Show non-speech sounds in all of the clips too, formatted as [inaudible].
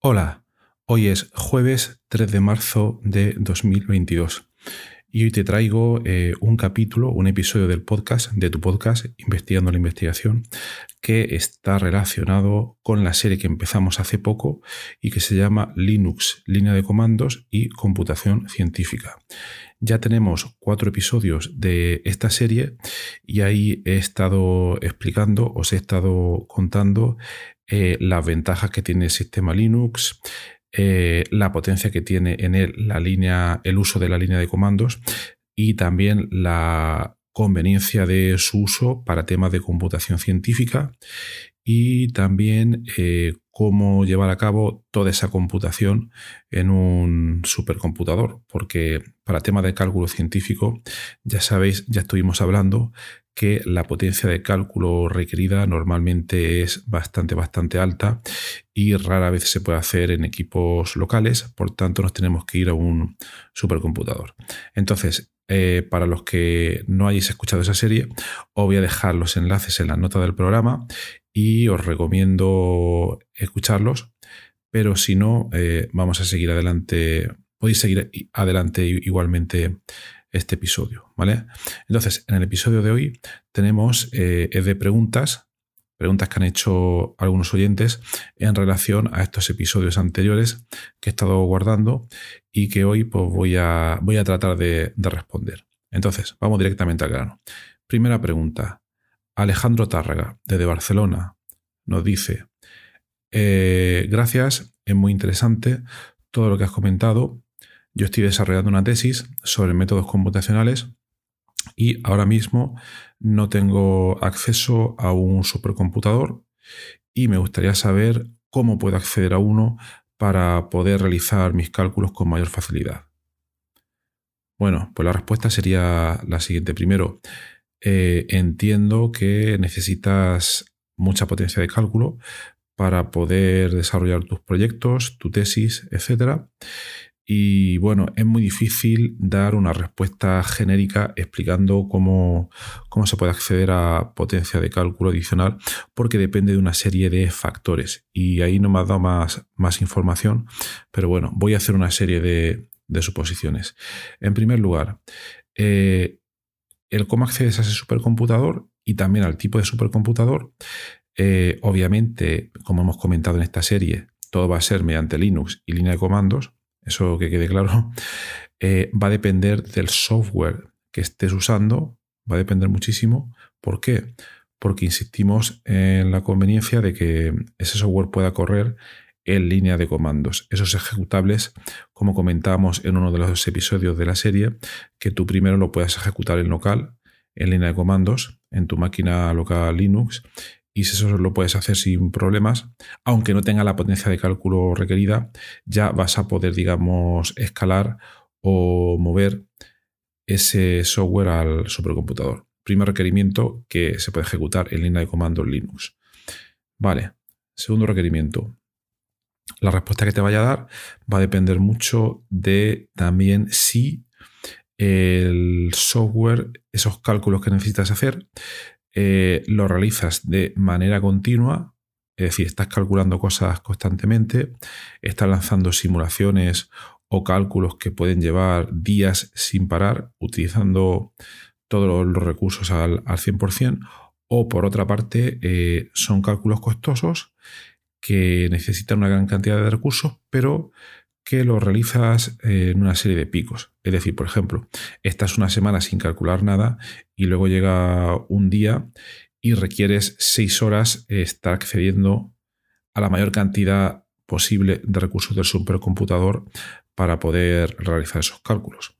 Hola, hoy es jueves 3 de marzo de 2022 y hoy te traigo eh, un capítulo, un episodio del podcast, de tu podcast, Investigando la Investigación, que está relacionado con la serie que empezamos hace poco y que se llama Linux, línea de comandos y computación científica. Ya tenemos cuatro episodios de esta serie y ahí he estado explicando, os he estado contando eh, las ventajas que tiene el sistema Linux, eh, la potencia que tiene en él la línea, el uso de la línea de comandos y también la conveniencia de su uso para temas de computación científica y también eh, cómo llevar a cabo toda esa computación en un supercomputador, porque para temas de cálculo científico, ya sabéis, ya estuvimos hablando que la potencia de cálculo requerida normalmente es bastante, bastante alta y rara vez se puede hacer en equipos locales, por tanto nos tenemos que ir a un supercomputador. Entonces, eh, para los que no hayáis escuchado esa serie, os voy a dejar los enlaces en la nota del programa y os recomiendo escucharlos, pero si no, eh, vamos a seguir adelante, podéis seguir adelante igualmente este episodio, ¿vale? Entonces, en el episodio de hoy tenemos eh, de preguntas, preguntas que han hecho algunos oyentes en relación a estos episodios anteriores que he estado guardando y que hoy pues, voy, a, voy a tratar de responder. Entonces, vamos directamente al grano. Primera pregunta. Alejandro Tárraga, desde Barcelona, nos dice, eh, gracias, es muy interesante todo lo que has comentado. Yo estoy desarrollando una tesis sobre métodos computacionales y ahora mismo no tengo acceso a un supercomputador y me gustaría saber cómo puedo acceder a uno para poder realizar mis cálculos con mayor facilidad. Bueno, pues la respuesta sería la siguiente. Primero, eh, entiendo que necesitas mucha potencia de cálculo para poder desarrollar tus proyectos, tu tesis, etc. Y bueno, es muy difícil dar una respuesta genérica explicando cómo, cómo, se puede acceder a potencia de cálculo adicional, porque depende de una serie de factores. Y ahí no me ha dado más, más información, pero bueno, voy a hacer una serie de, de suposiciones. En primer lugar, eh, el cómo accedes a ese supercomputador y también al tipo de supercomputador. Eh, obviamente, como hemos comentado en esta serie, todo va a ser mediante Linux y línea de comandos, eso que quede claro. [laughs] Eh, va a depender del software que estés usando, va a depender muchísimo. ¿Por qué? Porque insistimos en la conveniencia de que ese software pueda correr en línea de comandos. Esos ejecutables, como comentábamos en uno de los episodios de la serie, que tú primero lo puedas ejecutar en local, en línea de comandos, en tu máquina local Linux, y si eso lo puedes hacer sin problemas, aunque no tenga la potencia de cálculo requerida, ya vas a poder, digamos, escalar o mover ese software al supercomputador. Primer requerimiento que se puede ejecutar en línea de comandos Linux. Vale. Segundo requerimiento, la respuesta que te vaya a dar va a depender mucho de también si el software, esos cálculos que necesitas hacer, eh, lo realizas de manera continua, es decir, estás calculando cosas constantemente, estás lanzando simulaciones o cálculos que pueden llevar días sin parar, utilizando todos los recursos al, 100%, o por otra parte, eh, son cálculos costosos que necesitan una gran cantidad de recursos, pero que lo realizas en una serie de picos. Es decir, por ejemplo, estás una semana sin calcular nada y luego llega un día y requieres seis horas estar accediendo a la mayor cantidad posible de recursos del supercomputador para poder realizar esos cálculos.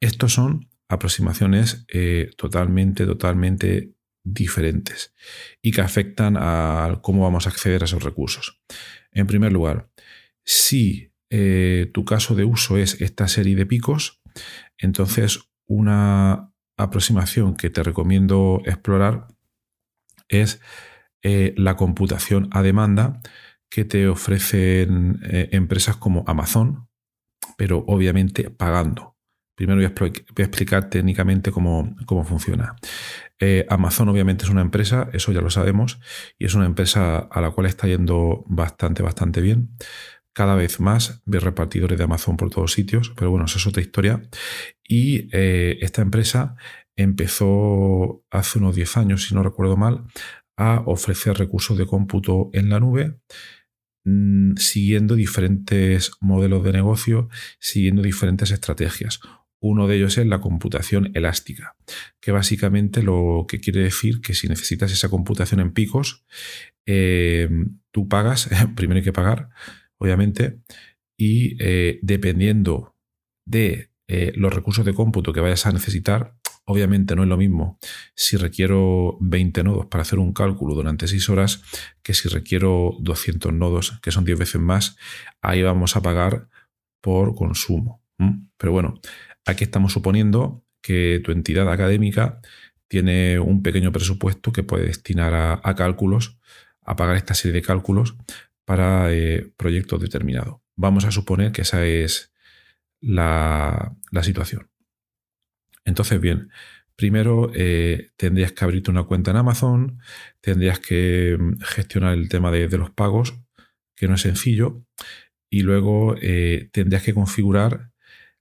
Estos son aproximaciones eh, totalmente, totalmente diferentes y que afectan a cómo vamos a acceder a esos recursos. En primer lugar, si eh, tu caso de uso es esta serie de picos, entonces una aproximación que te recomiendo explorar es eh, la computación a demanda que te ofrecen empresas como Amazon, pero obviamente pagando. Primero voy a, explicar técnicamente cómo, funciona. Eh, Amazon obviamente es una empresa, eso ya lo sabemos, y es una empresa a la cual está yendo bastante, bastante bien. Cada vez más ves repartidores de Amazon por todos sitios, pero bueno, eso es otra historia. Y eh, esta empresa empezó hace unos 10 años, si no recuerdo mal, a ofrecer recursos de cómputo en la nube mm, siguiendo diferentes modelos de negocio, siguiendo diferentes estrategias. Uno de ellos es la computación elástica, que básicamente lo que quiere decir que si necesitas esa computación en picos, eh, tú pagas, [laughs] primero hay que pagar, obviamente, y eh, dependiendo de eh, los recursos de cómputo que vayas a necesitar, obviamente no es lo mismo si requiero 20 nodos para hacer un cálculo durante 6 horas que si requiero 200 nodos, que son 10 veces más, ahí vamos a pagar por consumo. Pero bueno, Aquí estamos suponiendo que tu entidad académica tiene un pequeño presupuesto que puede destinar a, cálculos, a pagar esta serie de cálculos para eh, proyectos determinados. Vamos a suponer que esa es la, situación. Entonces, bien, primero eh, tendrías que abrirte una cuenta en Amazon, tendrías que mm, gestionar el tema de, los pagos, que no es sencillo, y luego eh, tendrías que configurar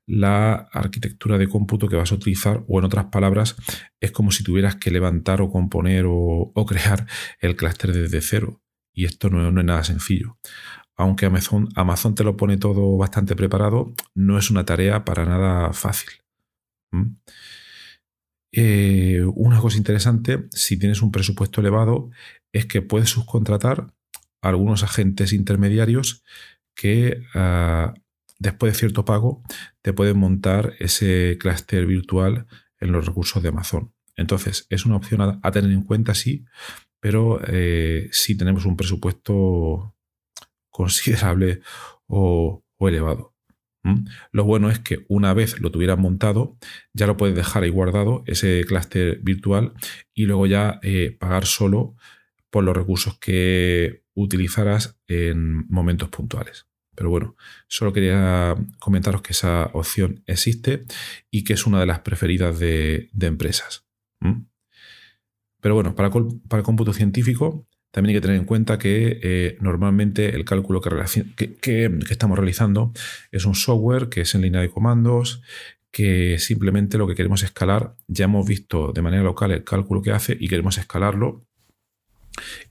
la arquitectura de cómputo que vas a utilizar o en otras palabras es como si tuvieras que levantar o componer o, crear el clúster desde cero y esto no, es nada sencillo. Aunque Amazon, Amazon, te lo pone todo bastante preparado, no es una tarea para nada fácil. ¿Mm? Eh, una cosa interesante, si tienes un presupuesto elevado, es que puedes subcontratar a algunos agentes intermediarios que ah, después de cierto pago, te pueden montar ese clúster virtual en los recursos de Amazon. Entonces, es una opción a, tener en cuenta, sí, pero eh, si tenemos un presupuesto [laughs] considerable o, elevado. Lo bueno es que una vez lo tuvieras montado, ya lo puedes dejar ahí guardado, ese clúster virtual, y luego ya eh, pagar solo por los recursos que utilizarás en momentos puntuales. Pero bueno, solo quería comentaros que esa opción existe y que es una de las preferidas de, empresas. Pero bueno, para, para, el cómputo científico también hay que tener en cuenta que eh, normalmente el cálculo que, que, estamos realizando es un software que es en línea de comandos, que simplemente lo que queremos escalar, ya hemos visto de manera local el cálculo que hace y queremos escalarlo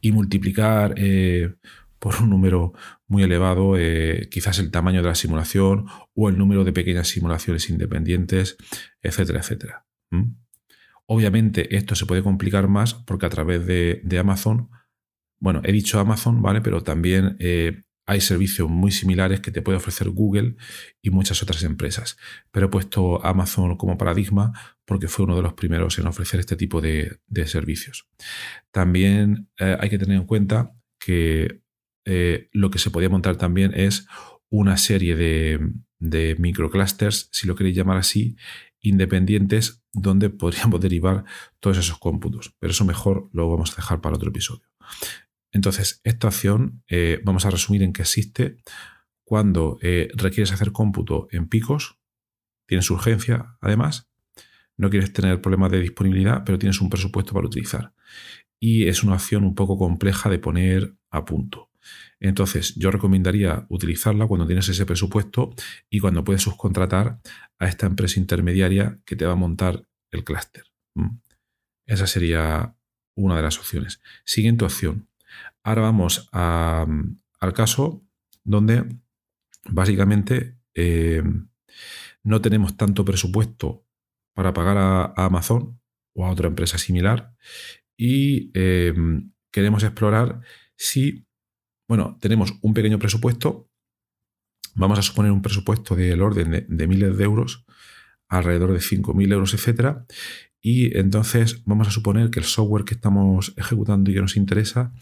y multiplicar eh, por un número muy elevado, eh, quizás el tamaño de la simulación o el número de pequeñas simulaciones independientes, etcétera, etcétera. Obviamente esto se puede complicar más porque a través de, Amazon, bueno, he dicho Amazon, ¿vale? Pero también eh, hay servicios muy similares que te puede ofrecer Google y muchas otras empresas. Pero he puesto Amazon como paradigma porque fue uno de los primeros en ofrecer este tipo de, servicios. También eh, hay que tener en cuenta que eh, lo que se podía montar también es una serie de, microclusters, si lo queréis llamar así, independientes, donde [laughs] podríamos derivar todos esos cómputos. Pero eso mejor lo vamos a dejar para otro episodio. Entonces, esta opción eh, vamos a resumir en que existe cuando eh, requieres hacer cómputo en picos, tienes urgencia además, no quieres tener problemas de disponibilidad, pero tienes un presupuesto para utilizar. Y es una opción un poco compleja de poner a punto. Entonces, yo recomendaría utilizarla cuando tienes ese presupuesto y cuando puedes subcontratar a esta empresa intermediaria que te va a montar el clúster. Mm. Esa sería una de las opciones. Siguiente opción. Ahora vamos al caso donde básicamente eh, no tenemos tanto presupuesto para pagar a, Amazon o a otra empresa similar y eh, queremos explorar si bueno, tenemos un pequeño presupuesto, vamos a suponer un presupuesto del orden de, miles de euros alrededor de 5.000 euros, etc. Y entonces vamos a suponer que el software que estamos ejecutando y que nos interesa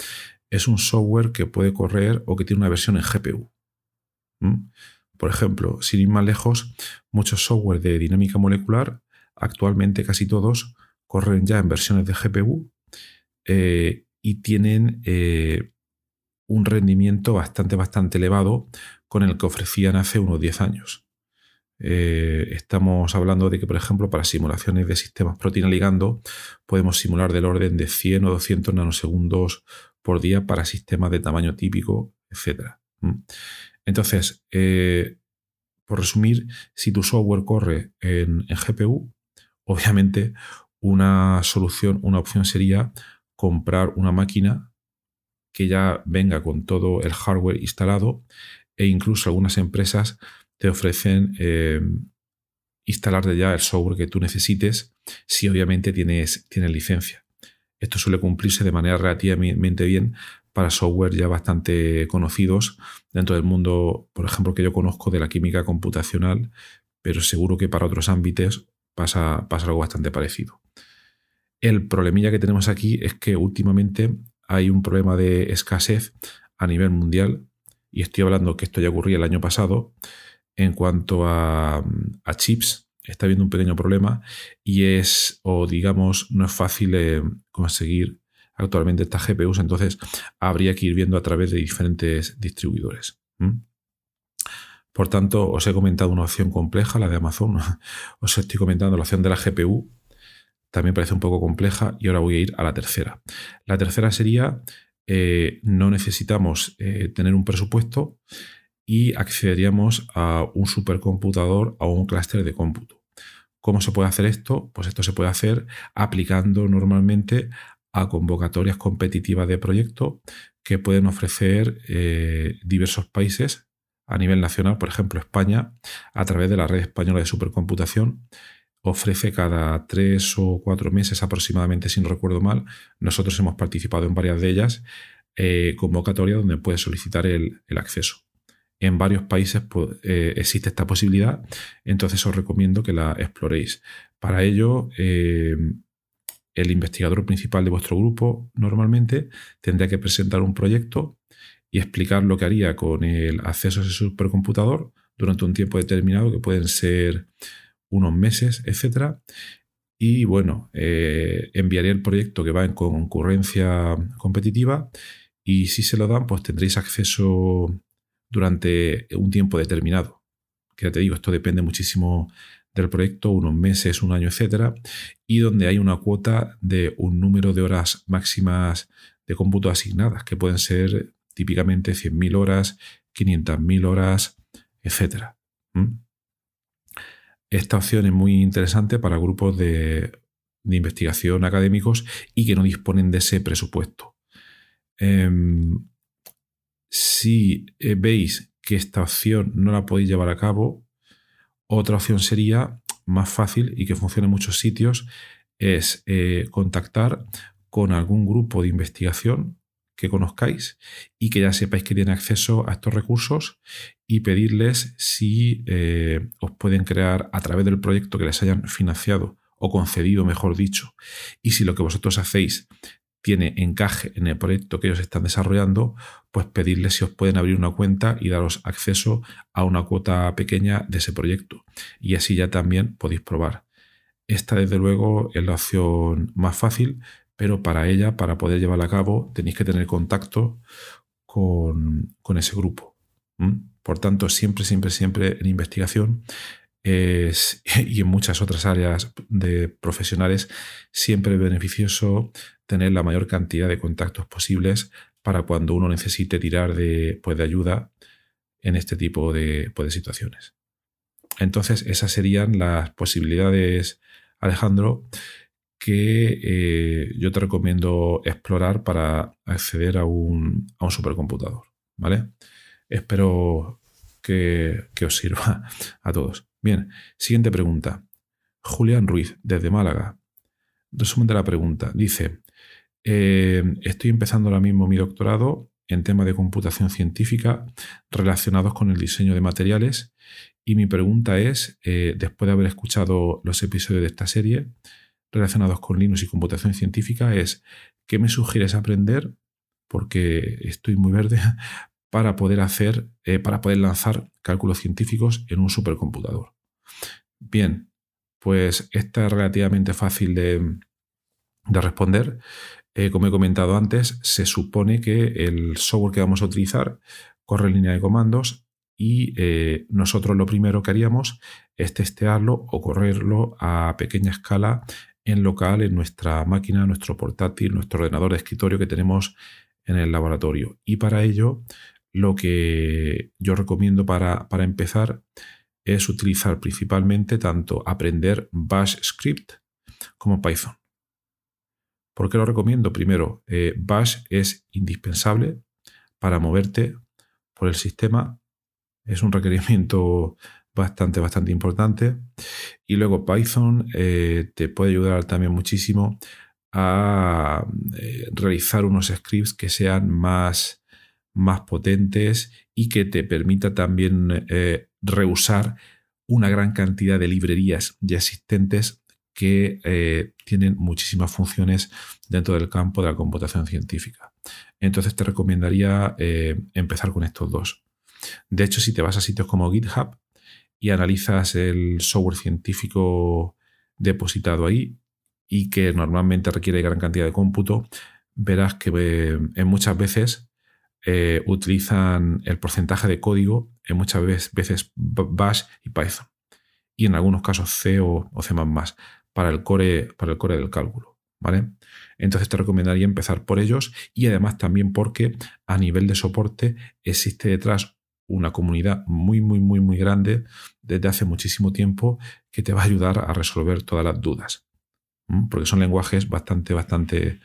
es un software que puede correr o que tiene una versión en GPU. Por ejemplo, sin ir más lejos, muchos software de dinámica molecular, actualmente casi todos, corren ya en versiones de GPU eh, y tienen eh, un rendimiento bastante, bastante elevado con el que ofrecían hace unos 10 años. Eh, estamos hablando de que, por ejemplo, para simulaciones de sistemas proteína ligando, podemos simular del orden de 100 o 200 nanosegundos por día para sistemas de tamaño típico, etc. Entonces, eh, por resumir, si tu software corre en, GPU, obviamente una solución, una opción sería comprar una máquina que ya venga con todo el hardware instalado e incluso algunas empresas te ofrecen eh, instalarte ya el software que tú necesites si obviamente tienes, tienes licencia. Esto suele cumplirse de manera relativamente bien para software ya bastante conocidos dentro del mundo, por ejemplo, que yo conozco de la química computacional, pero seguro que para otros ámbitos pasa, pasa algo bastante parecido. El problemilla que tenemos aquí es que últimamente hay un problema de escasez a nivel mundial, y estoy hablando que esto ya ocurría el año pasado, en cuanto a, chips está habiendo un pequeño problema y es, o digamos, no es fácil eh, conseguir actualmente estas GPUs, entonces habría que ir viendo a través de diferentes distribuidores. Por tanto, os he comentado una opción compleja, la de Amazon, [laughs] os estoy comentando la opción de la GPU, también parece un poco compleja y ahora voy a ir a la tercera. La tercera sería, eh, no necesitamos eh, tener un presupuesto y accederíamos a un supercomputador o un clúster de cómputo. ¿Cómo se puede hacer esto? Pues esto se puede hacer aplicando normalmente a convocatorias competitivas de proyecto que pueden ofrecer eh, diversos países a nivel nacional, por ejemplo España, a través de la red española de supercomputación, ofrece cada tres o cuatro meses aproximadamente, si no recuerdo mal, nosotros hemos participado en varias de ellas, eh, convocatorias donde puedes solicitar el acceso en varios países pues, eh, existe esta posibilidad, entonces os recomiendo que la exploréis. Para ello, eh, el investigador principal de vuestro grupo normalmente tendría que presentar un proyecto y explicar lo que haría con el acceso a ese supercomputador durante un tiempo determinado, que pueden ser unos meses, etc. Y bueno, eh, enviaría el proyecto que va en concurrencia competitiva y si se lo dan, pues tendréis acceso durante un tiempo determinado. Que ya te digo, esto depende muchísimo del proyecto, unos meses, un año, etcétera, y donde hay una cuota de un número de horas máximas de cómputo asignadas, que pueden ser típicamente 100.000 horas, 500.000 horas, etcétera. Esta opción es muy interesante para grupos de, investigación académicos y que no disponen de ese presupuesto. Em, si eh, veis que esta opción no la podéis llevar a cabo, otra opción sería más fácil y que funciona en muchos sitios, es eh, contactar con algún grupo de investigación que conozcáis y que ya sepáis que tiene acceso a estos recursos y pedirles si eh, os pueden crear a través del proyecto que les hayan financiado o concedido, mejor dicho, y si lo que vosotros hacéis tiene encaje en el proyecto que ellos están desarrollando, pues pedirles si os pueden abrir una cuenta y daros acceso a una cuota pequeña de ese proyecto. Y así ya también podéis probar. Esta, desde luego, es la opción más fácil, pero para ella, para poder llevarla a cabo, tenéis que tener contacto con, ese grupo. Por tanto, siempre, siempre, siempre en investigación [laughs] y en muchas otras áreas de profesionales, siempre es beneficioso tener la mayor cantidad de contactos posibles para cuando uno necesite tirar de, pues, ayuda en este tipo pues, de situaciones. Entonces, esas serían las posibilidades, Alejandro, que eh, yo te recomiendo explorar para acceder a un, a un supercomputador. ¿Vale? Espero que, que os sirva [laughs] a todos. Bien, siguiente pregunta. Julián Ruiz, desde Málaga. Resumen de la pregunta. Dice, eh, estoy empezando ahora mismo mi doctorado en temas de computación científica relacionados con el diseño de materiales Y mi pregunta es, eh, después de haber escuchado los episodios de esta serie relacionados con Linux y computación científica, es, ¿qué me sugieres aprender? Porque estoy muy verde [laughs] para poder hacer, eh, para poder lanzar cálculos científicos en un supercomputador. Bien, pues esta es relativamente fácil de, responder. Eh, como he comentado antes, se supone que el software que vamos a utilizar corre en línea de comandos y eh, nosotros lo primero que haríamos es testearlo o correrlo a pequeña escala en local, en nuestra máquina, nuestro portátil, nuestro ordenador de escritorio que tenemos en el laboratorio. Y para ello, lo que yo recomiendo para, empezar es utilizar principalmente tanto aprender Bash Script como Python. ¿Por qué lo recomiendo? Primero, eh, Bash es indispensable para moverte por el sistema es un requerimiento bastante, bastante importante. Y luego Python eh, te puede ayudar también muchísimo a eh, realizar unos scripts que sean más, más potentes y que te permita también eh, reusar una gran cantidad de librerías ya existentes que tienen muchísimas funciones dentro del campo de la computación científica. Entonces te recomendaría empezar con estos dos. De hecho, si te vas a sitios como GitHub y analizas el software científico depositado ahí y que normalmente requiere gran cantidad de cómputo, verás que eh, en muchas veces eh, utilizan el porcentaje de código, en muchas veces Bash y Python. Y en algunos casos C o, C para el core, para el core del cálculo. ¿Vale? Entonces te recomendaría empezar por ellos y además también porque a nivel de soporte existe detrás una comunidad muy, muy, muy, muy grande desde hace muchísimo tiempo que te va a ayudar a resolver todas las dudas. Porque son lenguajes bastante, bastante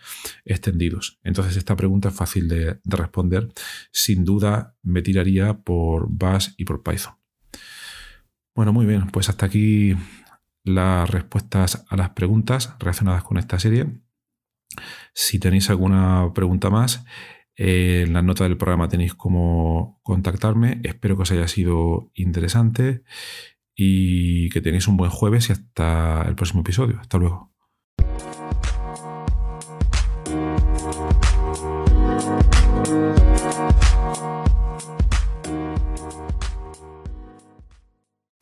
extendidos. Entonces, esta pregunta es fácil de, responder. Sin duda, me tiraría por Bash y por Python. Bueno, muy bien, pues hasta aquí las respuestas a las preguntas relacionadas con esta serie. Si tenéis alguna pregunta más, eh, en la nota del programa tenéis cómo contactarme. Espero que os haya sido interesante y que tenéis un buen jueves y hasta el próximo episodio. Hasta luego.